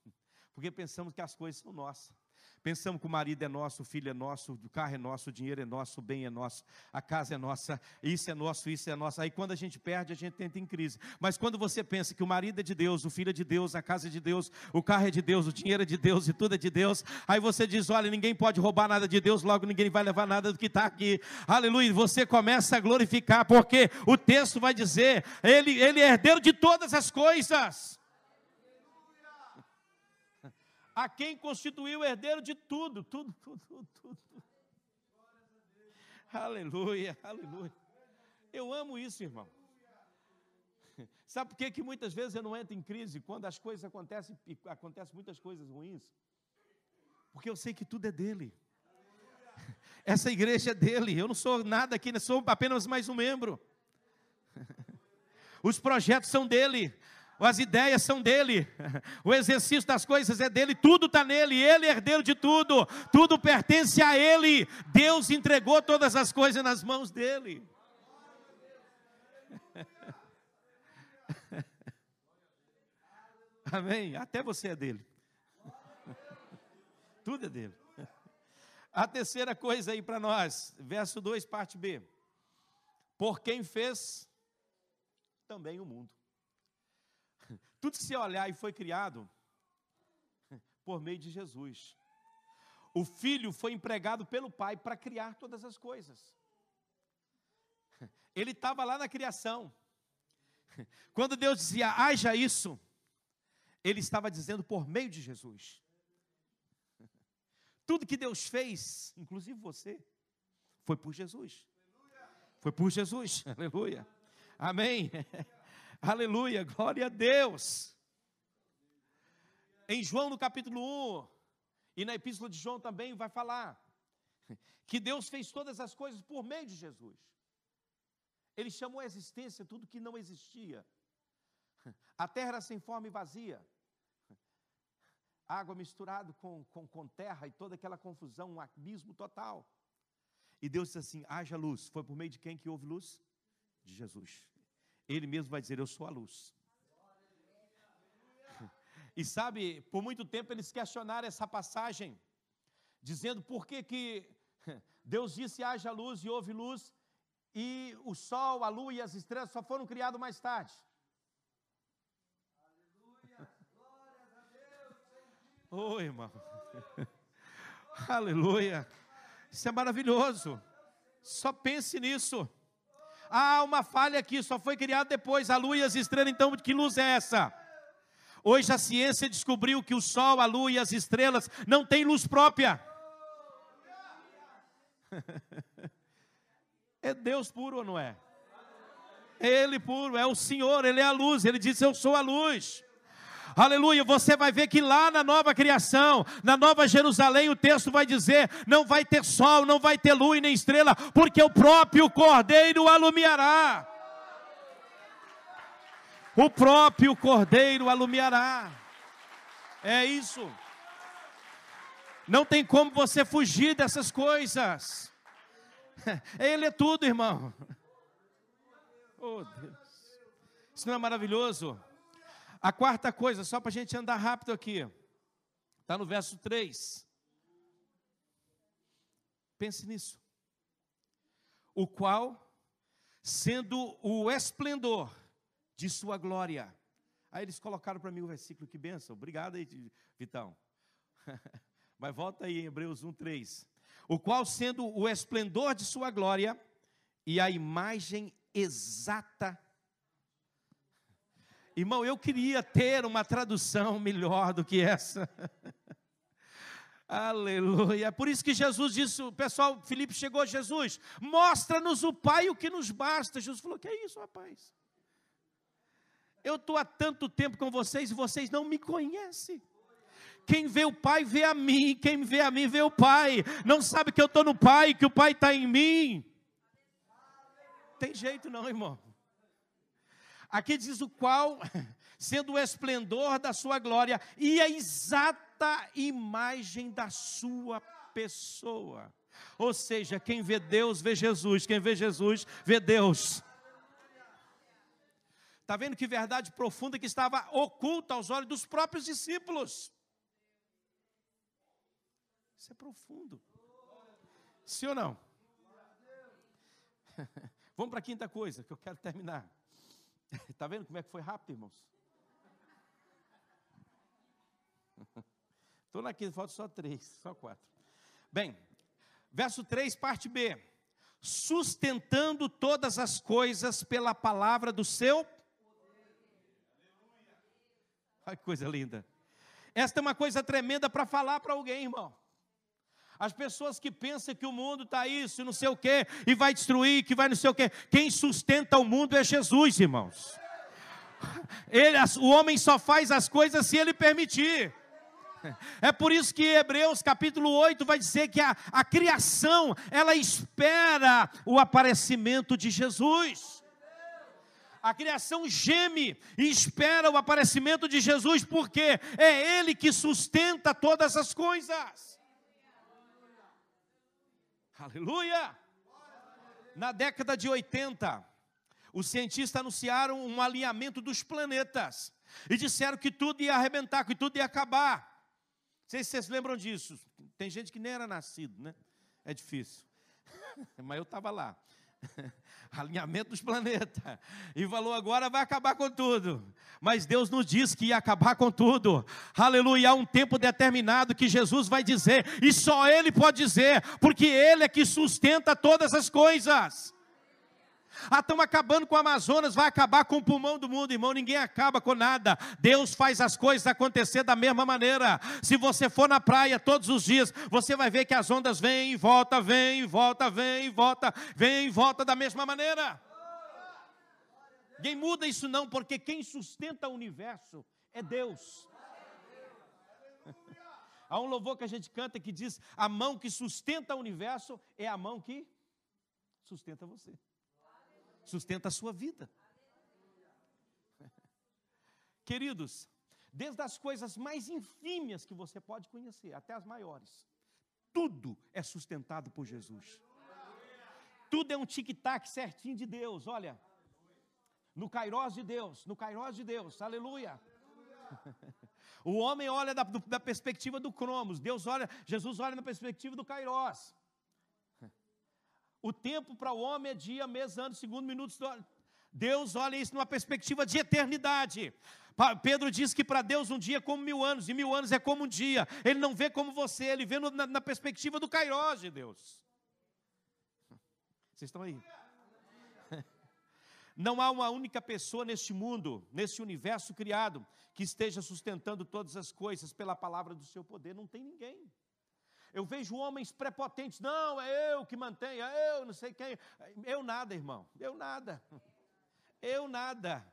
Porque pensamos que as coisas são nossas. Pensamos que o marido é nosso, o filho é nosso, o carro é nosso, o dinheiro é nosso, o bem é nosso, a casa é nossa, isso é nosso, isso é nosso. Aí quando a gente perde, a gente tenta em crise. Mas quando você pensa que o marido é de Deus, o filho é de Deus, a casa é de Deus, o carro é de Deus, o dinheiro é de Deus e tudo é de Deus, aí você diz: olha, ninguém pode roubar nada de Deus, logo ninguém vai levar nada do que está aqui. Aleluia. Você começa a glorificar, porque o texto vai dizer: ele, ele é herdeiro de todas as coisas a quem constituiu o herdeiro de tudo, tudo, tudo, tudo, tudo. Aleluia, aleluia. Eu amo isso, irmão. Sabe por que, que muitas vezes eu não entro em crise quando as coisas acontecem acontecem muitas coisas ruins? Porque eu sei que tudo é dele. Essa igreja é dele. Eu não sou nada aqui, sou apenas mais um membro. Os projetos são dele as ideias são dele, o exercício das coisas é dele, tudo está nele, ele é herdeiro de tudo, tudo pertence a ele. Deus entregou todas as coisas nas mãos dele. Amém? Até você é dele. Tudo é dele. A terceira coisa aí para nós, verso 2, parte B. Por quem fez também o mundo. Tudo que você olhar e foi criado por meio de Jesus. O filho foi empregado pelo pai para criar todas as coisas. Ele estava lá na criação. Quando Deus dizia, haja isso, ele estava dizendo por meio de Jesus. Tudo que Deus fez, inclusive você, foi por Jesus. Foi por Jesus. Aleluia. Amém. Aleluia. Glória a Deus. Em João no capítulo 1 e na epístola de João também vai falar que Deus fez todas as coisas por meio de Jesus. Ele chamou a existência tudo que não existia. A terra era sem forma e vazia. Água misturada com, com, com terra e toda aquela confusão, um abismo total. E Deus disse assim: haja luz. Foi por meio de quem que houve luz? De Jesus. Ele mesmo vai dizer: Eu sou a luz. E sabe, por muito tempo eles questionaram essa passagem, dizendo por que, que Deus disse haja luz e houve luz, e o sol, a lua e as estrelas só foram criados mais tarde. Oi, oh, irmão. Aleluia. Isso é maravilhoso. Só pense nisso. Ah, uma falha aqui, só foi criado depois a lua e as estrelas, então que luz é essa? Hoje a ciência descobriu que o sol, a lua e as estrelas não têm luz própria. É Deus puro ou não é? É Ele puro, é o Senhor, Ele é a luz. Ele disse: Eu sou a luz. Aleluia, você vai ver que lá na nova criação, na nova Jerusalém, o texto vai dizer: não vai ter sol, não vai ter lua nem estrela, porque o próprio Cordeiro alumiará. O próprio Cordeiro alumiará. É isso. Não tem como você fugir dessas coisas. Ele é tudo, irmão. Oh, Deus. Isso não é maravilhoso? A quarta coisa, só para a gente andar rápido aqui, está no verso 3. Pense nisso. O qual, sendo o esplendor de sua glória. Aí eles colocaram para mim o versículo, que benção. Obrigado aí, Vitão. Mas volta aí Hebreus 1, 3. O qual, sendo o esplendor de sua glória e a imagem exata Irmão, eu queria ter uma tradução melhor do que essa. Aleluia. Por isso que Jesus disse, o pessoal, Filipe chegou a Jesus, mostra-nos o Pai o que nos basta. Jesus falou: Que é isso, rapaz? Eu estou há tanto tempo com vocês e vocês não me conhecem. Quem vê o Pai vê a mim, quem vê a mim vê o Pai. Não sabe que eu estou no Pai, que o Pai está em mim. Tem jeito não, irmão. Aqui diz o qual, sendo o esplendor da sua glória e a exata imagem da sua pessoa. Ou seja, quem vê Deus vê Jesus, quem vê Jesus vê Deus. Está vendo que verdade profunda que estava oculta aos olhos dos próprios discípulos. Isso é profundo. Sim ou não? Vamos para a quinta coisa que eu quero terminar. Está vendo como é que foi rápido, irmãos? Estou na quinta, falta só três, só quatro. Bem, verso 3, parte B. Sustentando todas as coisas pela palavra do seu. Olha que coisa linda. Esta é uma coisa tremenda para falar para alguém, irmão. As pessoas que pensam que o mundo está isso, não sei o quê, e vai destruir, que vai não sei o quê. Quem sustenta o mundo é Jesus, irmãos. Ele, o homem só faz as coisas se ele permitir. É por isso que Hebreus capítulo 8 vai dizer que a, a criação, ela espera o aparecimento de Jesus. A criação geme e espera o aparecimento de Jesus, porque é Ele que sustenta todas as coisas. Aleluia! Na década de 80, os cientistas anunciaram um alinhamento dos planetas e disseram que tudo ia arrebentar, que tudo ia acabar. Não sei se vocês lembram disso. Tem gente que nem era nascido, né? É difícil. Mas eu estava lá. alinhamento dos planetas. E falou: agora vai acabar com tudo. Mas Deus nos diz que ia acabar com tudo. Aleluia. Há um tempo determinado que Jesus vai dizer, e só Ele pode dizer, porque Ele é que sustenta todas as coisas. Ah, estão acabando com o Amazonas, vai acabar com o pulmão do mundo, irmão. Ninguém acaba com nada. Deus faz as coisas acontecer da mesma maneira. Se você for na praia todos os dias, você vai ver que as ondas vêm e volta, vêm e volta, vêm e volta, vêm e volta da mesma maneira. Ninguém muda isso não, porque quem sustenta o universo é Deus. Há um louvor que a gente canta que diz: a mão que sustenta o universo é a mão que sustenta você, sustenta a sua vida. Queridos, desde as coisas mais infímias que você pode conhecer, até as maiores, tudo é sustentado por Jesus. Tudo é um tic-tac certinho de Deus, olha. No Cairós de Deus, no Cairós de Deus, aleluia. O homem olha da, da perspectiva do Cromos, Deus olha, Jesus olha na perspectiva do Cairós. O tempo para o homem é dia, mês, ano, segundo, minutos. Deus olha isso numa perspectiva de eternidade. Pedro diz que para Deus um dia é como mil anos, e mil anos é como um dia. Ele não vê como você, ele vê na, na perspectiva do Cairós de Deus. Vocês estão aí? Não há uma única pessoa neste mundo, nesse universo criado, que esteja sustentando todas as coisas pela palavra do seu poder. Não tem ninguém. Eu vejo homens prepotentes, não, é eu que mantenho, é eu, não sei quem. Eu nada, irmão, eu nada. Eu nada.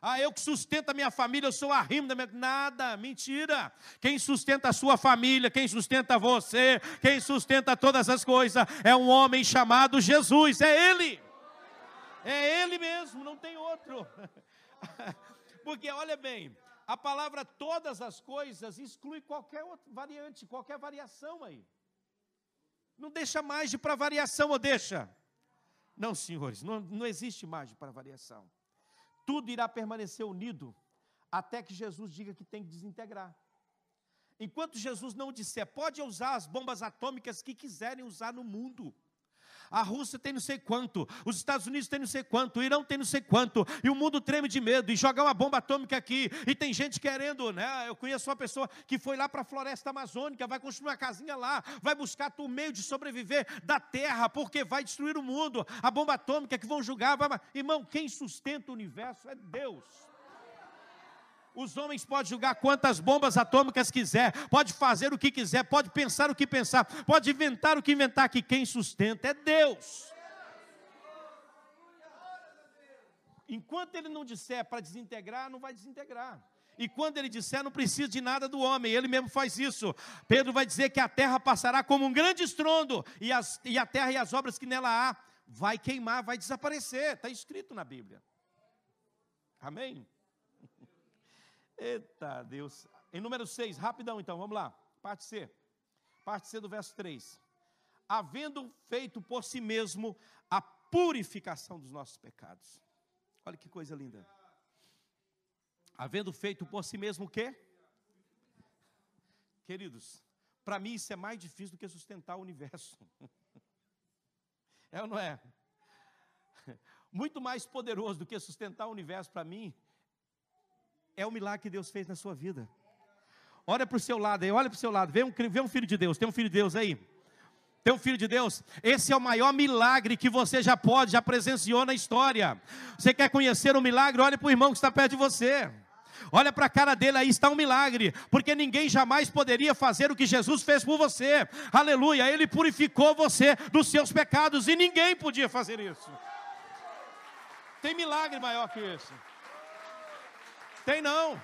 Ah, eu que sustento a minha família, eu sou a rima da minha. Nada, mentira. Quem sustenta a sua família, quem sustenta você, quem sustenta todas as coisas, é um homem chamado Jesus, é Ele. É Ele mesmo, não tem outro. Porque olha bem, a palavra todas as coisas exclui qualquer variante, qualquer variação aí. Não deixa margem para variação, ou deixa? Não, senhores, não, não existe margem para variação. Tudo irá permanecer unido até que Jesus diga que tem que desintegrar. Enquanto Jesus não disser, pode usar as bombas atômicas que quiserem usar no mundo a Rússia tem não sei quanto, os Estados Unidos tem não sei quanto, o Irão tem não sei quanto, e o mundo treme de medo, e jogar uma bomba atômica aqui, e tem gente querendo, né? Eu conheço uma pessoa que foi lá para a floresta amazônica, vai construir uma casinha lá, vai buscar o meio de sobreviver da terra, porque vai destruir o mundo, a bomba atômica que vão julgar, vai... irmão, quem sustenta o universo é Deus. Os homens podem julgar quantas bombas atômicas quiser, pode fazer o que quiser, pode pensar o que pensar, pode inventar o que inventar, que quem sustenta é Deus. Enquanto ele não disser para desintegrar, não vai desintegrar. E quando ele disser, não precisa de nada do homem, ele mesmo faz isso. Pedro vai dizer que a terra passará como um grande estrondo, e, as, e a terra e as obras que nela há vai queimar, vai desaparecer. Está escrito na Bíblia. Amém? Eita Deus. Em número 6, rapidão então, vamos lá. Parte C. Parte C do verso 3. Havendo feito por si mesmo a purificação dos nossos pecados. Olha que coisa linda. Havendo feito por si mesmo o quê? Queridos, para mim isso é mais difícil do que sustentar o universo. É ou não é? Muito mais poderoso do que sustentar o universo para mim é o milagre que Deus fez na sua vida. Olha para o seu lado aí, olha para o seu lado. Vê um, vê um filho de Deus, tem um filho de Deus aí. Tem um filho de Deus? Esse é o maior milagre que você já pode, já presenciou na história. Você quer conhecer o milagre? Olha para o irmão que está perto de você. Olha para a cara dele, aí está um milagre, porque ninguém jamais poderia fazer o que Jesus fez por você. Aleluia, ele purificou você dos seus pecados e ninguém podia fazer isso. Tem milagre maior que esse. Tem não.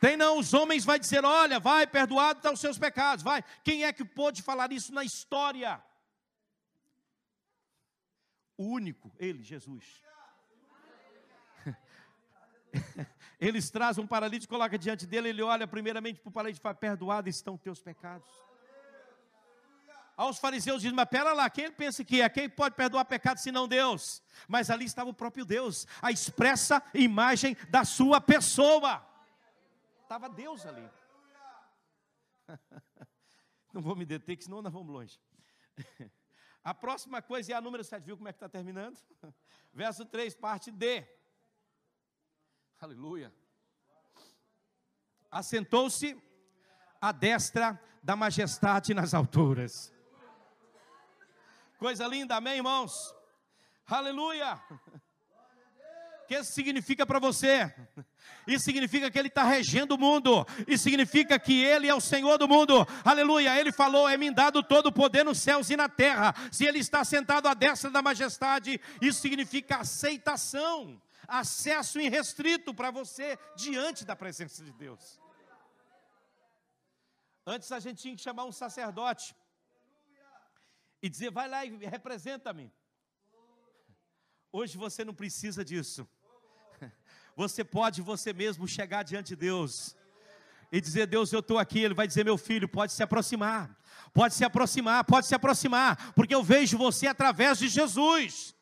Tem não, os homens vai dizer, olha, vai, perdoado estão os seus pecados, vai. Quem é que pôde falar isso na história? O único, ele, Jesus. Eles trazem um paralítico, coloca diante dele, ele olha primeiramente para o paralítico e fala, perdoado estão teus pecados aos fariseus diz: Mas pera lá, quem ele pensa que é? Quem pode perdoar pecado senão Deus? Mas ali estava o próprio Deus, a expressa imagem da sua pessoa. Estava Deus ali. Não vou me deter, que senão nós vamos longe. A próxima coisa é a número 7, viu como é que está terminando? Verso 3, parte D. Aleluia. Assentou-se à destra da majestade nas alturas. Coisa linda, amém, irmãos? Aleluia! O que isso significa para você? Isso significa que Ele está regendo o mundo. Isso significa que Ele é o Senhor do mundo. Aleluia. Ele falou: É-me dado todo o poder nos céus e na terra. Se Ele está sentado à destra da majestade, isso significa aceitação, acesso irrestrito para você diante da presença de Deus. Antes a gente tinha que chamar um sacerdote e dizer: Vai lá e representa-me. Hoje você não precisa disso. Você pode você mesmo chegar diante de Deus e dizer: Deus, eu estou aqui. Ele vai dizer: Meu filho, pode se aproximar, pode se aproximar, pode se aproximar, porque eu vejo você através de Jesus.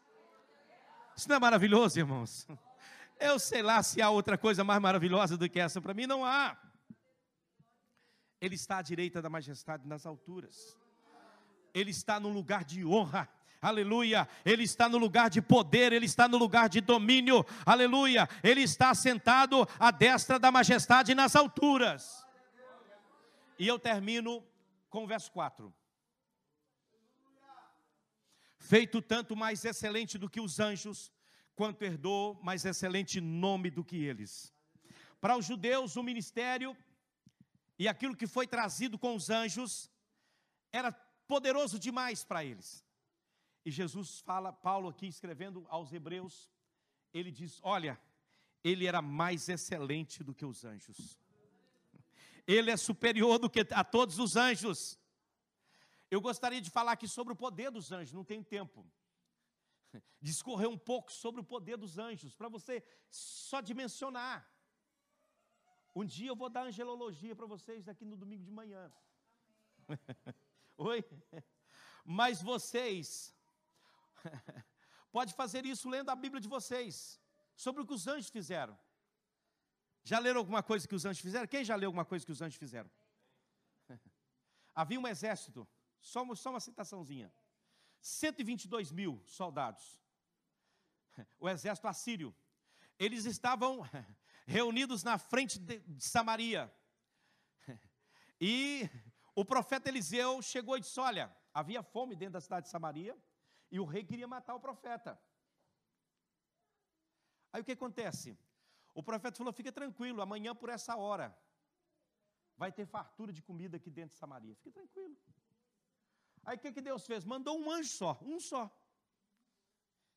Isso não é maravilhoso, irmãos? Eu sei lá se há outra coisa mais maravilhosa do que essa, para mim não há. Ele está à direita da majestade nas alturas, ele está no lugar de honra aleluia. Ele está no lugar de poder, ele está no lugar de domínio, aleluia. Ele está sentado à destra da majestade nas alturas. E eu termino com o verso 4. Feito tanto mais excelente do que os anjos, quanto herdou mais excelente nome do que eles. Para os judeus, o ministério e aquilo que foi trazido com os anjos era poderoso demais para eles. E Jesus fala, Paulo aqui escrevendo aos Hebreus, ele diz: Olha, ele era mais excelente do que os anjos, ele é superior do que a todos os anjos. Eu gostaria de falar aqui sobre o poder dos anjos, não tem tempo. Discorrer um pouco sobre o poder dos anjos, para você só dimensionar. Um dia eu vou dar angelologia para vocês aqui no domingo de manhã. Oi? Mas vocês Pode fazer isso lendo a Bíblia de vocês, sobre o que os anjos fizeram. Já leram alguma coisa que os anjos fizeram? Quem já leu alguma coisa que os anjos fizeram? Havia um exército, só uma, só uma citaçãozinha: 122 mil soldados. O exército assírio. Eles estavam reunidos na frente de Samaria. E o profeta Eliseu chegou e disse: Olha, havia fome dentro da cidade de Samaria e o rei queria matar o profeta. Aí o que acontece? O profeta falou: fica tranquilo, amanhã por essa hora vai ter fartura de comida aqui dentro de Samaria. Fique tranquilo. Aí o que, que Deus fez? Mandou um anjo só, um só.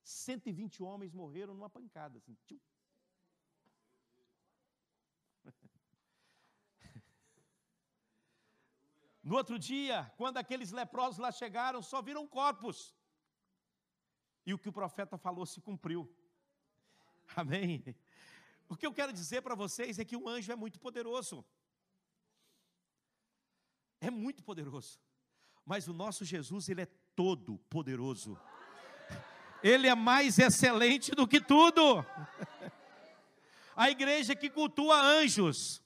120 homens morreram numa pancada. Assim, tchum. No outro dia, quando aqueles leprosos lá chegaram, só viram corpos. E o que o profeta falou se cumpriu. Amém? O que eu quero dizer para vocês é que o anjo é muito poderoso. É muito poderoso. Mas o nosso Jesus, ele é todo poderoso. Ele é mais excelente do que tudo. A igreja que cultua anjos,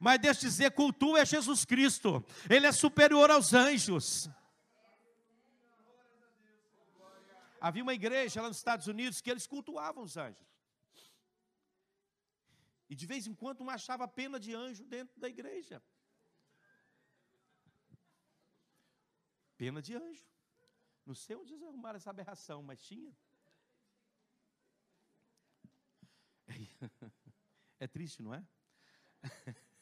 mas deixa eu dizer, cultua é Jesus Cristo. Ele é superior aos anjos. Havia uma igreja lá nos Estados Unidos que eles cultuavam os anjos. E de vez em quando um achava pena de anjo dentro da igreja. Pena de anjo. Não sei onde eles arrumaram essa aberração, mas tinha. É triste, não é?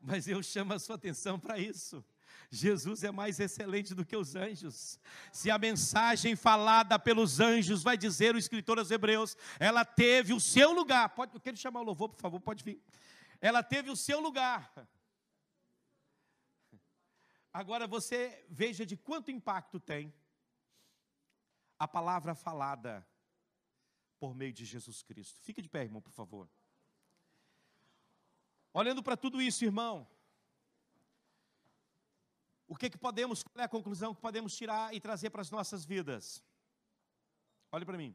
Mas eu chamo a sua atenção para isso. Jesus é mais excelente do que os anjos. Se a mensagem falada pelos anjos vai dizer o escritor aos Hebreus, ela teve o seu lugar. Pode, eu quero chamar o louvor, por favor, pode vir. Ela teve o seu lugar. Agora você veja de quanto impacto tem a palavra falada por meio de Jesus Cristo. Fique de pé, irmão, por favor. Olhando para tudo isso, irmão, o que, que podemos, qual é a conclusão que podemos tirar e trazer para as nossas vidas? Olhe para mim.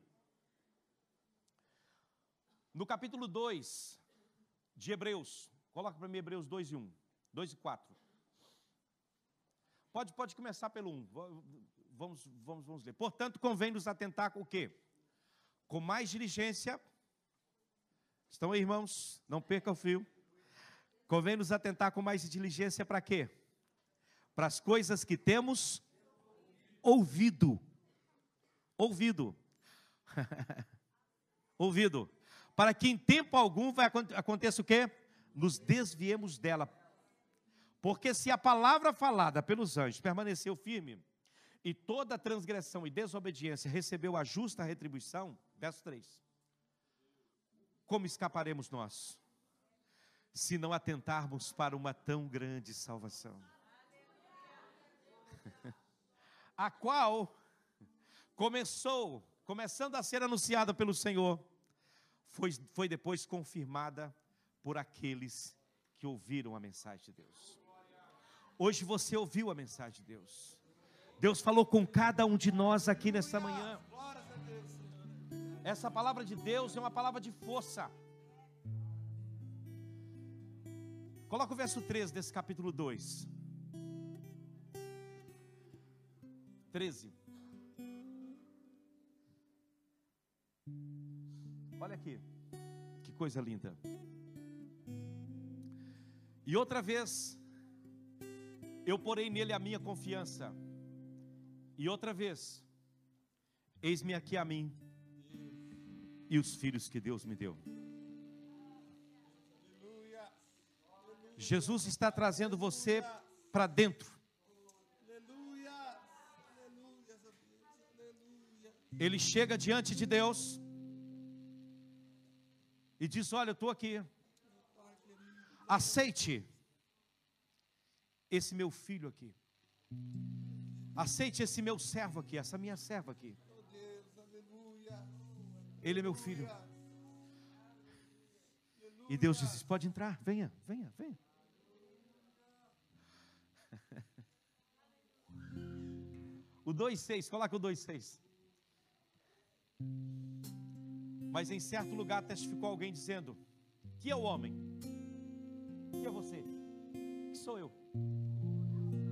No capítulo 2 de Hebreus, coloca para mim Hebreus 2 e 1, 2 e 4. Pode, pode começar pelo 1. Vamos, vamos, vamos ler. Portanto, convém nos atentar com o quê? Com mais diligência. Estão aí, irmãos? Não perca o fio. Convém nos atentar com mais diligência para quê? para as coisas que temos ouvido. Ouvido. ouvido, para que em tempo algum vai aconteça o quê? Nos desviemos dela. Porque se a palavra falada pelos anjos permaneceu firme, e toda transgressão e desobediência recebeu a justa retribuição, verso 3. Como escaparemos nós? Se não atentarmos para uma tão grande salvação. a qual começou, começando a ser anunciada pelo Senhor, foi, foi depois confirmada por aqueles que ouviram a mensagem de Deus. Hoje você ouviu a mensagem de Deus. Deus falou com cada um de nós aqui nessa manhã. Essa palavra de Deus é uma palavra de força. Coloca o verso 13 desse capítulo 2. 13. Olha aqui, que coisa linda. E outra vez, eu porei nele a minha confiança. E outra vez, eis-me aqui a mim e os filhos que Deus me deu. Jesus está trazendo você para dentro. Ele chega diante de Deus e diz: Olha, eu estou aqui. Aceite esse meu filho aqui. Aceite esse meu servo aqui, essa minha serva aqui. Ele é meu filho. E Deus disse: Pode entrar, venha, venha, venha. O 2,6, coloca o 2,6. Mas em certo lugar testificou alguém dizendo: Que é o homem? Que é você? Que sou eu?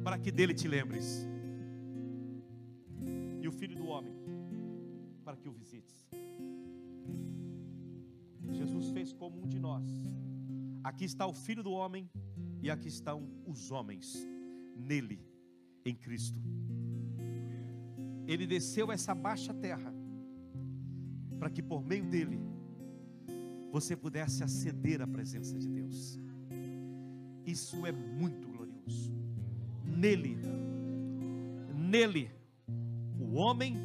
Para que dele te lembres. E o filho do homem, para que o visites. Jesus fez como um de nós. Aqui está o filho do homem e aqui estão os homens nele, em Cristo. Ele desceu essa baixa terra para que por meio dele você pudesse aceder à presença de Deus. Isso é muito glorioso. Nele, nele, o homem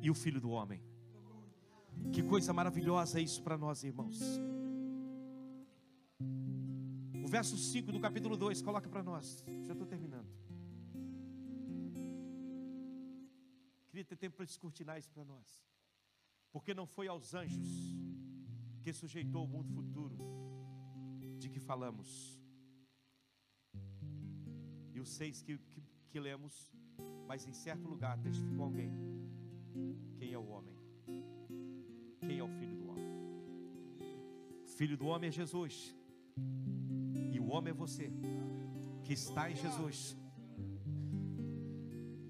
e o filho do homem. Que coisa maravilhosa é isso para nós, irmãos. O verso 5 do capítulo 2, coloca para nós. Já estou terminando. Queria ter tempo para descortinar isso para nós. Porque não foi aos anjos que sujeitou o mundo futuro de que falamos. E os seis que, que, que lemos, mas em certo lugar testificou alguém. Quem é o homem? É o filho do homem? O filho do homem é Jesus. E o homem é você, que está em Jesus.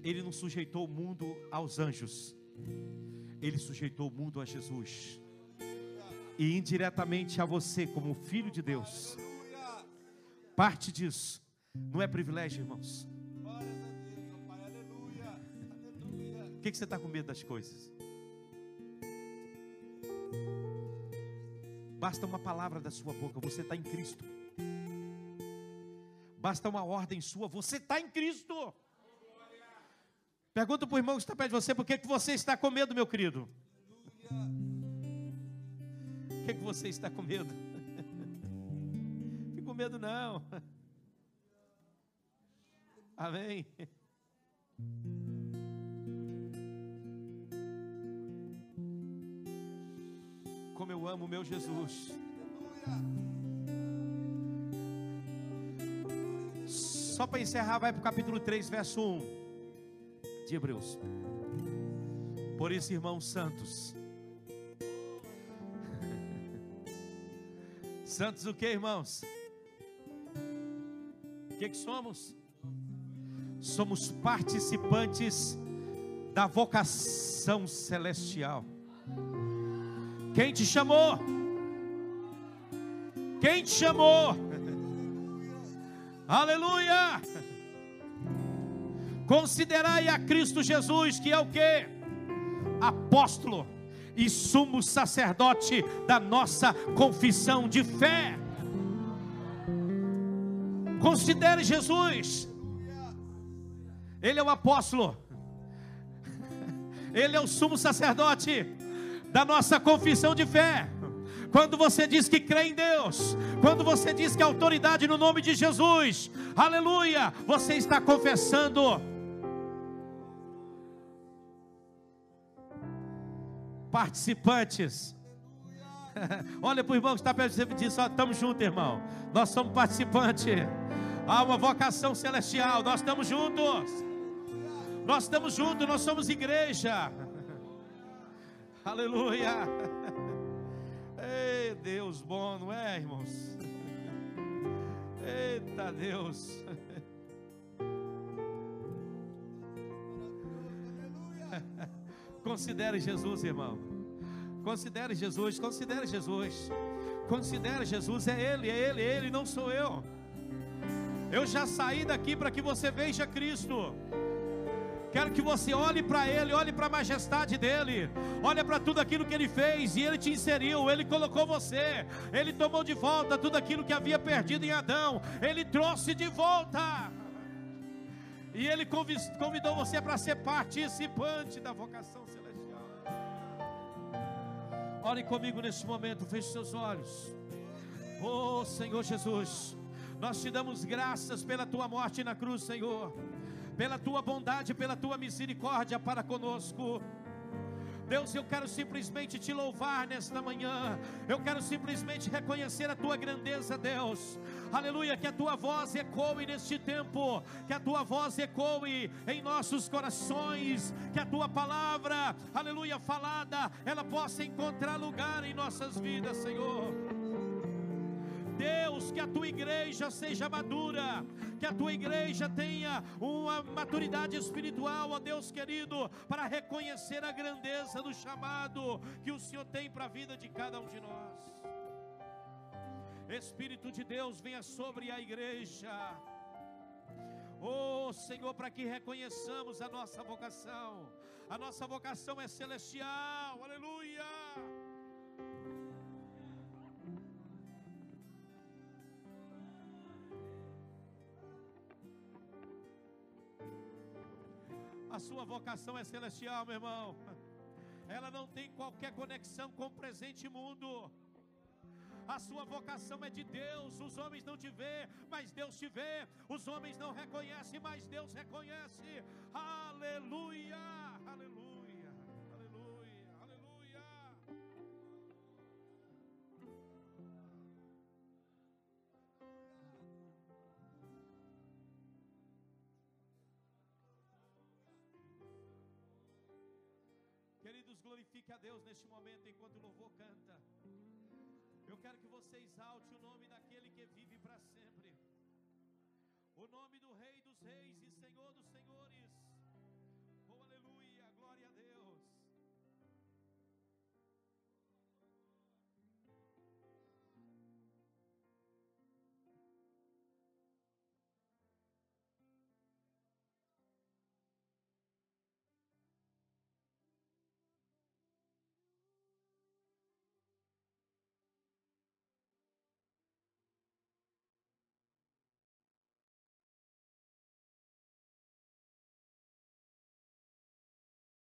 Ele não sujeitou o mundo aos anjos, ele sujeitou o mundo a Jesus. E indiretamente a você, como filho de Deus. Parte disso não é privilégio, irmãos. O que, que você está com medo das coisas? Basta uma palavra da sua boca, você está em Cristo. Basta uma ordem sua, você está em Cristo. Pergunta para o irmão que está perto de você, por que, que você está com medo, meu querido? Por que, que você está com medo? Fique com medo não. Amém. Amo meu Jesus. Só para encerrar, vai para o capítulo 3, verso 1 de Hebreus. Por isso, irmãos santos, santos o que, irmãos? O que, que somos? Somos participantes da vocação celestial. Quem te chamou? Quem te chamou? Aleluia! Considerai a Cristo Jesus, que é o que? Apóstolo, e sumo sacerdote da nossa confissão de fé. Considere Jesus, Ele é o apóstolo, Ele é o sumo sacerdote da nossa confissão de fé. Quando você diz que crê em Deus, quando você diz que a autoridade no nome de Jesus, aleluia, você está confessando. Participantes, olha para o irmão que está perto de você e diz: estamos juntos, irmão. Nós somos participantes. Há uma vocação celestial. Nós estamos juntos. Nós estamos juntos. Nós somos igreja. Aleluia. Ei, Deus bom, não é, irmãos? Eita Deus. Considere Jesus, irmão. Considere Jesus, considere Jesus. Considere Jesus, é Ele, é Ele, é Ele, não sou eu. Eu já saí daqui para que você veja Cristo. Quero que você olhe para Ele, olhe para a majestade dEle, olhe para tudo aquilo que Ele fez e Ele te inseriu, Ele colocou você, Ele tomou de volta tudo aquilo que havia perdido em Adão, Ele trouxe de volta. E Ele convidou você para ser participante da vocação celestial. Ore comigo nesse momento, feche seus olhos. Oh Senhor Jesus, nós te damos graças pela tua morte na cruz, Senhor pela tua bondade, pela tua misericórdia para conosco. Deus, eu quero simplesmente te louvar nesta manhã. Eu quero simplesmente reconhecer a tua grandeza, Deus. Aleluia, que a tua voz ecoe neste tempo, que a tua voz ecoe em nossos corações, que a tua palavra, aleluia, falada, ela possa encontrar lugar em nossas vidas, Senhor. Deus, que a tua igreja seja madura, que a tua igreja tenha uma maturidade espiritual, ó Deus querido, para reconhecer a grandeza do chamado que o Senhor tem para a vida de cada um de nós. Espírito de Deus, venha sobre a igreja. Oh Senhor, para que reconheçamos a nossa vocação. A nossa vocação é celestial. Aleluia. A sua vocação é celestial, meu irmão. Ela não tem qualquer conexão com o presente mundo. A sua vocação é de Deus. Os homens não te vê, mas Deus te vê. Os homens não reconhecem, mas Deus reconhece. Aleluia! Aleluia! Glorifique a Deus neste momento enquanto o louvor canta. Eu quero que você exalte o nome daquele que vive para sempre. O nome do Rei dos Reis e Senhor dos Senhores.